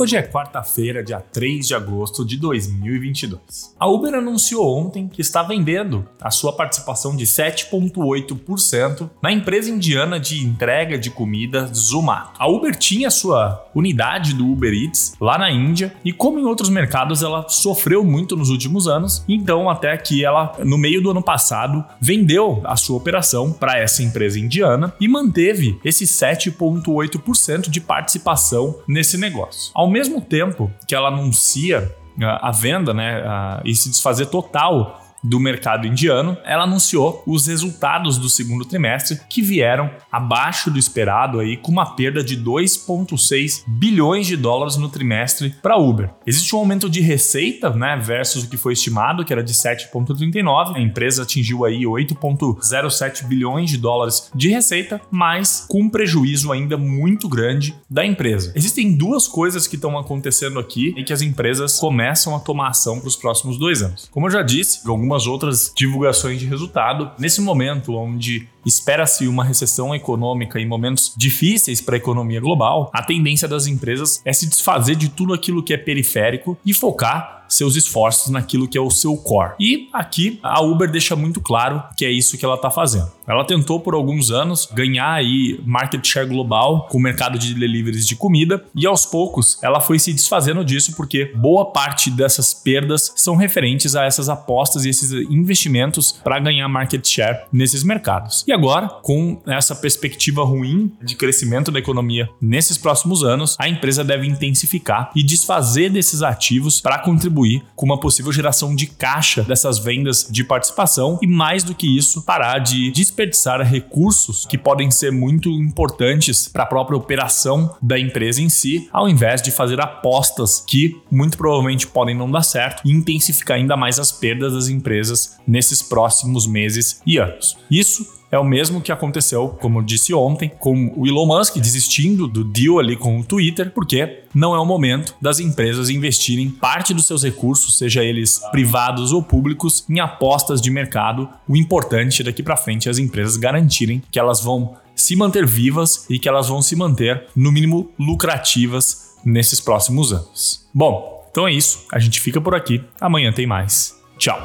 Hoje é quarta-feira, dia 3 de agosto de 2022. A Uber anunciou ontem que está vendendo a sua participação de 7,8% na empresa indiana de entrega de comida Zomato. A Uber tinha sua unidade do Uber Eats lá na Índia e, como em outros mercados, ela sofreu muito nos últimos anos. Então, até que ela, no meio do ano passado, vendeu a sua operação para essa empresa indiana e manteve esse 7,8% de participação nesse negócio. Ao mesmo tempo que ela anuncia a, a venda, né, a, e se desfazer total do mercado indiano, ela anunciou os resultados do segundo trimestre que vieram abaixo do esperado aí com uma perda de 2.6 bilhões de dólares no trimestre para Uber. Existe um aumento de receita, né, versus o que foi estimado, que era de 7.39. A empresa atingiu aí 8.07 bilhões de dólares de receita, mas com um prejuízo ainda muito grande da empresa. Existem duas coisas que estão acontecendo aqui em que as empresas começam a tomar ação para os próximos dois anos. Como eu já disse, algumas outras divulgações de resultado. Nesse momento onde espera-se uma recessão econômica em momentos difíceis para a economia global, a tendência das empresas é se desfazer de tudo aquilo que é periférico e focar seus esforços naquilo que é o seu core. E aqui a Uber deixa muito claro que é isso que ela está fazendo. Ela tentou por alguns anos ganhar aí market share global com o mercado de deliveries de comida e aos poucos ela foi se desfazendo disso porque boa parte dessas perdas são referentes a essas apostas e esses investimentos para ganhar market share nesses mercados. E agora, com essa perspectiva ruim de crescimento da economia nesses próximos anos, a empresa deve intensificar e desfazer desses ativos para contribuir com uma possível geração de caixa dessas vendas de participação e mais do que isso, parar de desperdiçar recursos que podem ser muito importantes para a própria operação da empresa em si, ao invés de fazer apostas que muito provavelmente podem não dar certo e intensificar ainda mais as perdas das empresas nesses próximos meses e anos. Isso é o mesmo que aconteceu, como eu disse ontem, com o Elon Musk desistindo do deal ali com o Twitter, porque não é o momento das empresas investirem parte dos seus recursos, seja eles privados ou públicos, em apostas de mercado. O importante daqui para frente é as empresas garantirem que elas vão se manter vivas e que elas vão se manter, no mínimo, lucrativas nesses próximos anos. Bom, então é isso. A gente fica por aqui. Amanhã tem mais. Tchau.